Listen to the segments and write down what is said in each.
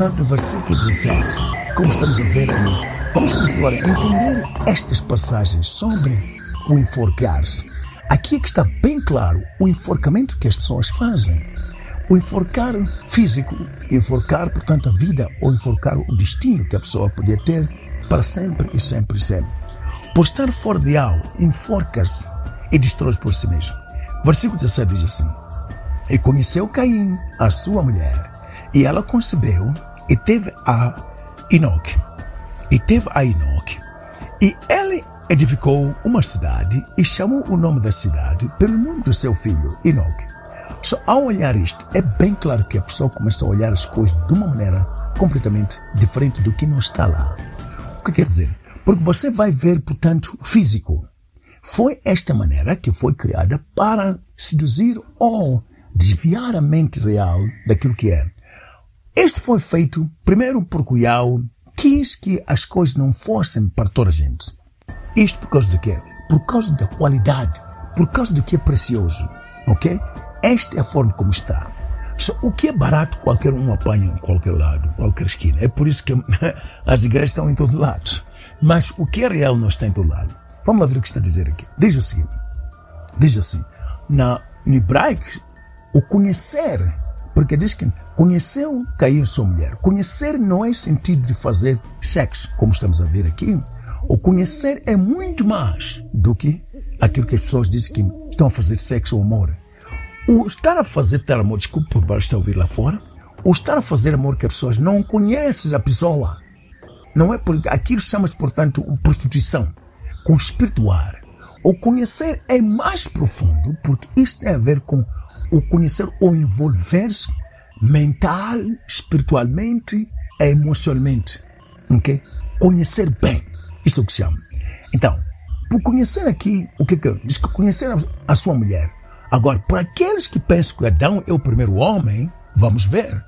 Portanto, no versículo 17. Como estamos a ver aí, vamos continuar a entender estas passagens sobre o enforcar-se. Aqui é que está bem claro o enforcamento que as pessoas fazem. O enforcar físico, enforcar, portanto, a vida, ou enforcar o destino que a pessoa podia ter para sempre e sempre e sempre. Por estar fora de algo, enforca-se e destrói por si mesmo. Versículo 17 diz assim: E conheceu Caim, a sua mulher, e ela concebeu e teve a Enoque. E teve a Enoque. E ele edificou uma cidade e chamou o nome da cidade pelo nome do seu filho, Enoque. Só ao olhar isto, é bem claro que a pessoa começa a olhar as coisas de uma maneira completamente diferente do que não está lá. O que quer dizer? Porque você vai ver, portanto, físico. Foi esta maneira que foi criada para seduzir ou desviar a mente real daquilo que é. Este foi feito primeiro porque Yahweh quis que as coisas não fossem para toda a gente. Isto por causa de quê? Por causa da qualidade, por causa do que é precioso, ok? Esta é a forma como está. Só o que é barato, qualquer um apanha em qualquer lado, qualquer esquina. É por isso que as igrejas estão em todo lado. Mas o que é real não está em todo lado. Vamos lá ver o que está a dizer aqui. Diz o seguinte. Diz assim. Na, no hebraico, o conhecer porque diz que conheceu Caim sua mulher. Conhecer não é sentido de fazer sexo, como estamos a ver aqui. O conhecer é muito mais do que aquilo que as pessoas dizem que estão a fazer sexo ou amor. O estar a fazer tal amor, desculpe por baixo a ouvir lá fora, o estar a fazer amor que as pessoas não conhecem a pessoa. Não é aquilo chama-se, portanto, prostituição, com espirituar. O conhecer é mais profundo porque isto tem a ver com o conhecer ou envolver-se mental, espiritualmente e emocionalmente. Ok? Conhecer bem. Isso é o que se chama. Então, por conhecer aqui, o que que diz que conhecer a, a sua mulher. Agora, para aqueles que pensam que Adão é o primeiro homem, vamos ver.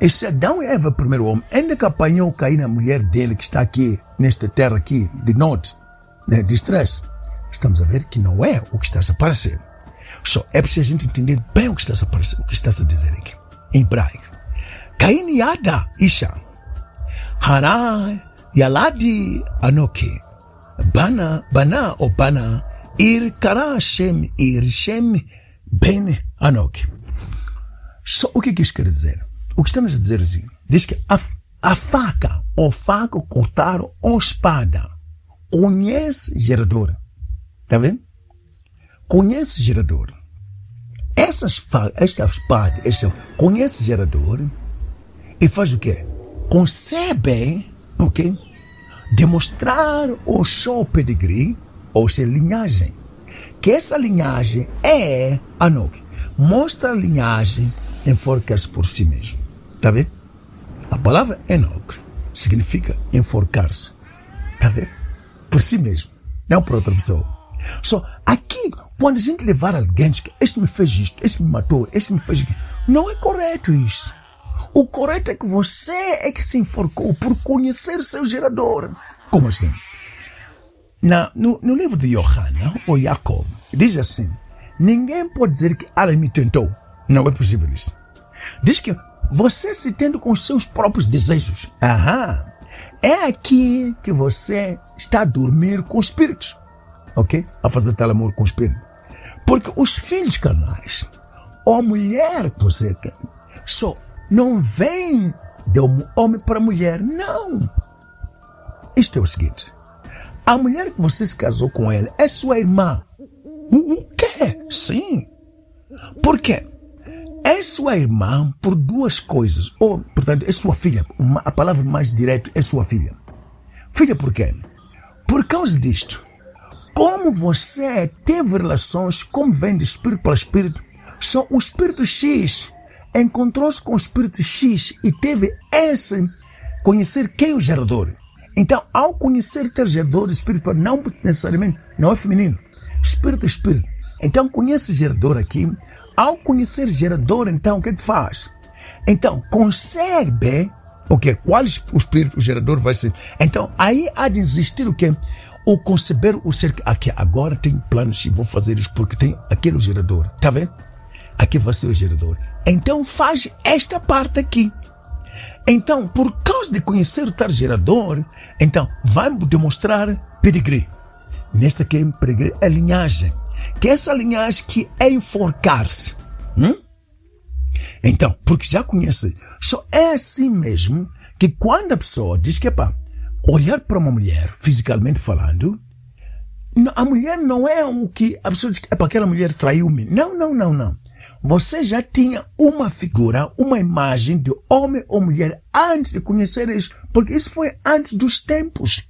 E se Adão e Eva é o primeiro homem, ainda que apanhou cair na mulher dele que está aqui, nesta terra aqui, de norte, né, de estresse, estamos a ver que não é o que está a aparecer. Só é preciso a gente entender bem o que está a, aparecer, o que está a dizer aqui. Em hebraico. Cain yada isha. Hara yaladi anoki. Bana, bana ou bana. Ir kara Shem, ir Shem ben anoki. Só o que, que isso quer dizer? O que estamos a dizer assim? Diz que a, a faca, ou faca, cortar, ou espada, conhece gerador. Tá vendo? Conhece gerador. Essa espada, essa espada, essa, conhece gerador e faz o quê? Concebe, ok? Demonstrar o seu pedigree, ou seja, linhagem. Que essa linhagem é Anok. Mostra a linhagem enforcar-se por si mesmo. Tá vendo? A palavra Enoch significa enforcar-se. Tá vendo? Por si mesmo. Não por outra pessoa. Só aqui, quando a gente levar alguém que este me fez isto, este me matou, este me fez não é correto isso. O correto é que você é que se enforcou por conhecer seu gerador. Como assim? Na, no, no livro de Johanna, ou Jacob, diz assim, ninguém pode dizer que ela me tentou. Não é possível isso. Diz que você se tendo com seus próprios desejos. Aham. É aqui que você está a dormir com espíritos. Ok? A fazer tal amor com espírito. Porque os filhos carnais, ou a mulher que você tem, só não vem de homem para mulher. Não. Isto é o seguinte. A mulher que você se casou com ela é sua irmã. O quê? Sim. Por quê? É sua irmã por duas coisas. Ou, portanto, é sua filha. Uma, a palavra mais direta é sua filha. Filha por quê? Por causa disto. Como você teve relações, como vem de espírito para espírito, só o espírito X encontrou-se com o espírito X e teve esse conhecer quem é o gerador. Então, ao conhecer ter gerador espiritual, não necessariamente, não é feminino, espírito, espírito. Então, conhece gerador aqui. Ao conhecer gerador, então, o que, é que faz? Então, consegue, porque qual o espírito, o gerador vai ser? Então, aí há de existir o quê? O conceber o ser, aqui agora tem planos e vou fazer isso porque tem aquele gerador, tá vendo? Aqui vai ser o gerador. Então faz esta parte aqui. Então, por causa de conhecer o tal gerador, então vai demonstrar pedigree. Nesta aqui é pedigree é linhagem. Que é essa linhagem que é enforcar-se. Hum? Então, porque já conhece, só é assim mesmo que quando a pessoa diz que para olhar para uma mulher, fisicamente falando, a mulher não é o que a pessoa diz que é para aquela mulher traiu-me. Não, não, não, não você já tinha uma figura, uma imagem de homem ou mulher antes de conhecer isso, porque isso foi antes dos tempos.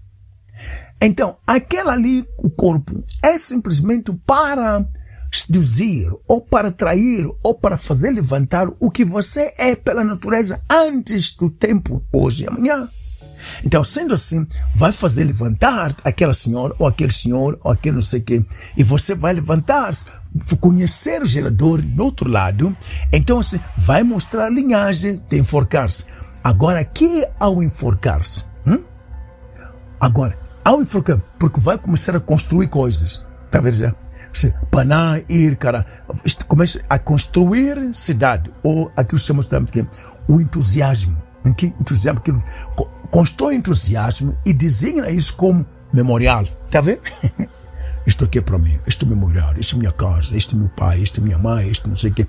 Então, aquela ali, o corpo, é simplesmente para seduzir, ou para trair, ou para fazer levantar o que você é pela natureza antes do tempo, hoje e amanhã. Então, sendo assim, vai fazer levantar aquela senhora, ou aquele senhor, ou aquele não sei quem, e você vai levantar-se conhecer o gerador do outro lado, então assim, vai mostrar a linhagem de enforcar-se. Agora, aqui ao enforcar-se? Hum? Agora, ao enforcar, porque vai começar a construir coisas. Tá vendo já? Paná, ir, cara, começa a construir cidade, ou aquilo que chamamos de o entusiasmo. Que entusiasmo, que constrói entusiasmo e designa isso como memorial. Tá vendo? Isto aqui é para mim, este é memorial, este é minha casa, este é meu pai, este é minha mãe, este não sei o quê.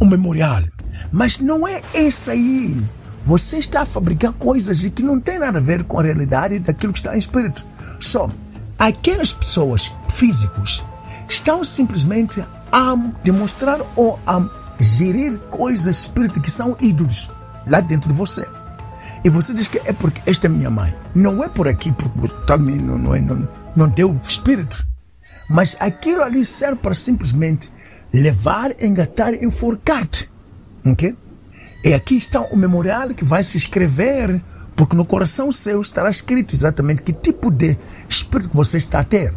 Um memorial. Mas não é esse aí. Você está a fabricar coisas que não tem nada a ver com a realidade daquilo que está em espírito. Só aquelas pessoas físicos estão simplesmente a demonstrar ou a gerir coisas espíritas que são ídolos lá dentro de você. E você diz que é porque esta é minha mãe. Não é por aqui, porque tal não, não, é, não, não deu espírito. Mas aquilo ali serve para simplesmente levar, engatar, enforcar-te. Ok? E aqui está o memorial que vai se escrever, porque no coração seu estará escrito exatamente que tipo de espírito você está a ter.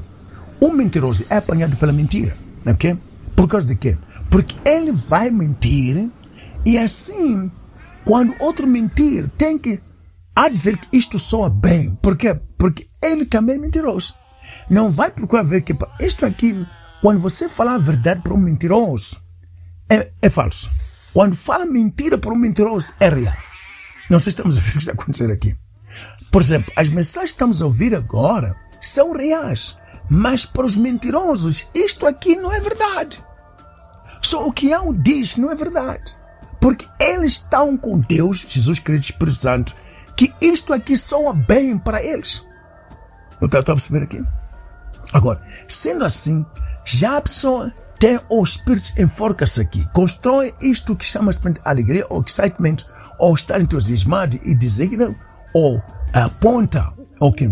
O mentiroso é apanhado pela mentira. Ok? Por causa de quê? Porque ele vai mentir e assim, quando outro mentir, tem que a dizer que isto soa bem. Por quê? Porque ele também é mentiroso. Não vai procurar ver que isto aqui, quando você fala a verdade para um mentiroso, é, é falso. Quando fala mentira para um mentiroso, é real. Não sei se estamos a ver o que está acontecendo aqui. Por exemplo, as mensagens que estamos a ouvir agora são reais. Mas para os mentirosos, isto aqui não é verdade. Só o que Ão diz não é verdade. Porque eles estão com Deus, Jesus Cristo Espírito Santo, que isto aqui soa bem para eles. Não está a perceber aqui? Agora, sendo assim, já a pessoa tem o espírito enforca-se aqui, constrói isto que chama-se alegria ou excitement, ou estar entusiasmado e designa, ou aponta, ou que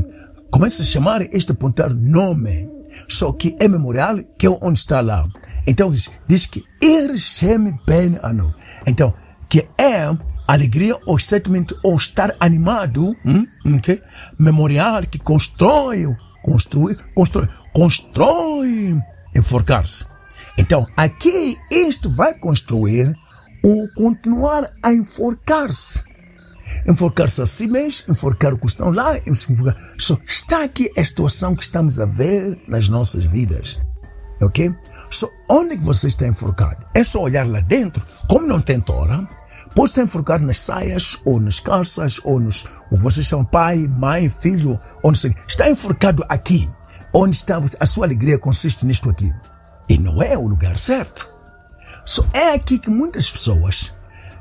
começa a chamar este apontar nome, só que é memorial, que é onde está lá. Então diz que ir chame bem ano. Então, que é alegria ou excitement ou estar animado, hum, okay? memorial que constrói construir, constrói, constrói enforcar-se. Então, aqui isto vai construir o continuar a enforcar-se. Enforcar-se a si mesmo, enforcar o que estão lá, enforcar. Só está aqui a situação que estamos a ver nas nossas vidas. Ok? So, onde que você está enforcado? É só olhar lá dentro. Como não tem tora, pode estar enforcado nas saias, ou nas calças, ou nos. O que vocês chamam pai, mãe, filho, não sei. Está enforcado aqui. Onde está a sua alegria consiste nisto aqui. E não é o lugar certo. So, é aqui que muitas pessoas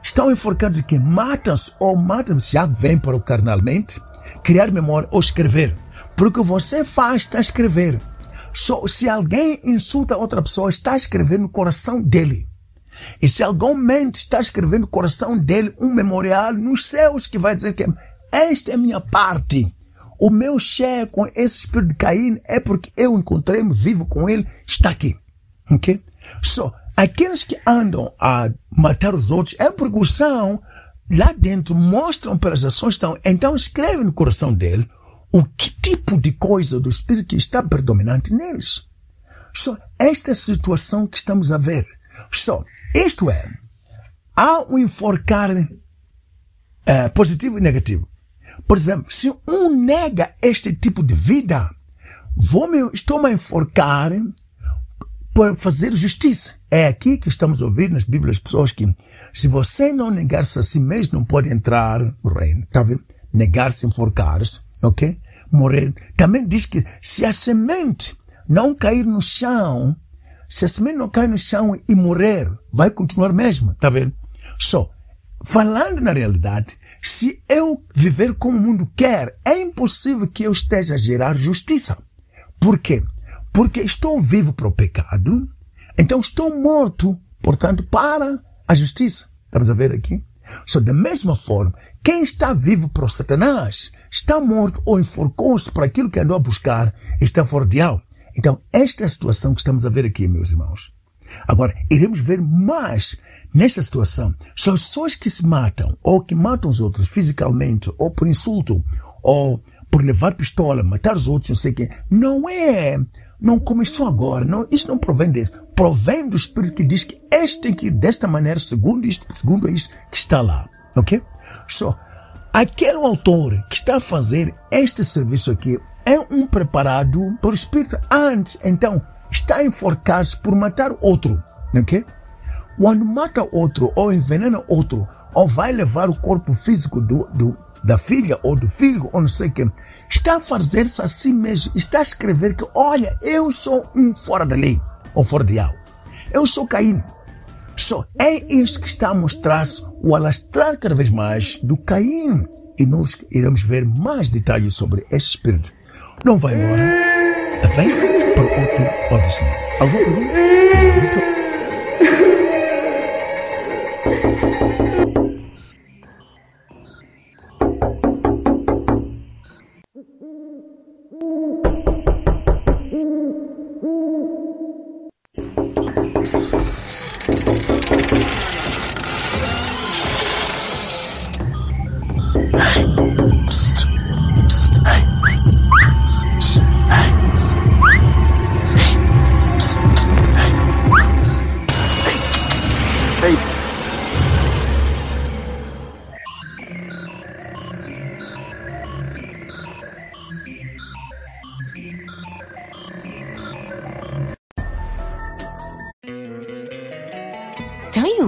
estão enforcadas aqui, matam-se ou matam-se, já vem para o carnalmente, criar memória ou escrever. Porque você faz, está a escrever. So, se alguém insulta outra pessoa, está a escrever no coração dele. E se alguém mente, está a escrever no coração dele um memorial nos céus que vai dizer que esta é a minha parte. O meu chefe com esse espírito de Caim é porque eu encontrei-me vivo com ele, está aqui. Ok? So, aqueles que andam a matar os outros é porque são lá dentro mostram pelas ações estão, então escreve no coração dele o que tipo de coisa do espírito está predominante neles. Só esta situação que estamos a ver. Só isto é, há um enforcar uh, positivo e negativo. Por exemplo, se um nega este tipo de vida, vou me, estou a enforcar para fazer justiça. É aqui que estamos ouvir nas Bíblias pessoas que se você não negar-se a si mesmo, não pode entrar no reino. Tá vendo? Negar-se, enforcar-se, ok? Morrer. Também diz que se a semente não cair no chão, se a semente não cair no chão e morrer, vai continuar mesmo, tá vendo? Só, falando na realidade, se eu viver como o mundo quer, é impossível que eu esteja a gerar justiça. Por quê? Porque estou vivo para o pecado, então estou morto, portanto, para a justiça. Estamos a ver aqui? Só da mesma forma, quem está vivo para o Satanás está morto ou enforcou-se para aquilo que andou a buscar, está fora de. Então, esta é a situação que estamos a ver aqui, meus irmãos. Agora, iremos ver mais nesta situação. São pessoas que se matam, ou que matam os outros fisicamente, ou por insulto, ou por levar pistola, matar os outros, não sei o quê. Não é, não começou agora, não, isso não provém disso. Provém do Espírito que diz que este tem que ir desta maneira, segundo isto, segundo isso que está lá. Ok? Só, aquele autor que está a fazer este serviço aqui é um preparado por Espírito antes, então, está a enforcar-se por matar outro. Ok? Quando mata outro, ou envenena outro, ou vai levar o corpo físico do, do, da filha ou do filho, ou não sei o que, está a fazer-se a si mesmo, está a escrever que, olha, eu sou um fora da lei, ou fora de algo. Eu sou Caim. Só é isso que está a mostrar-se o alastrar cada vez mais do Caim. E nós iremos ver mais detalhes sobre este espírito. Não vai embora. Vem para outro Odyssey. Alguma pergunta? Psst.